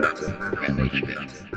management.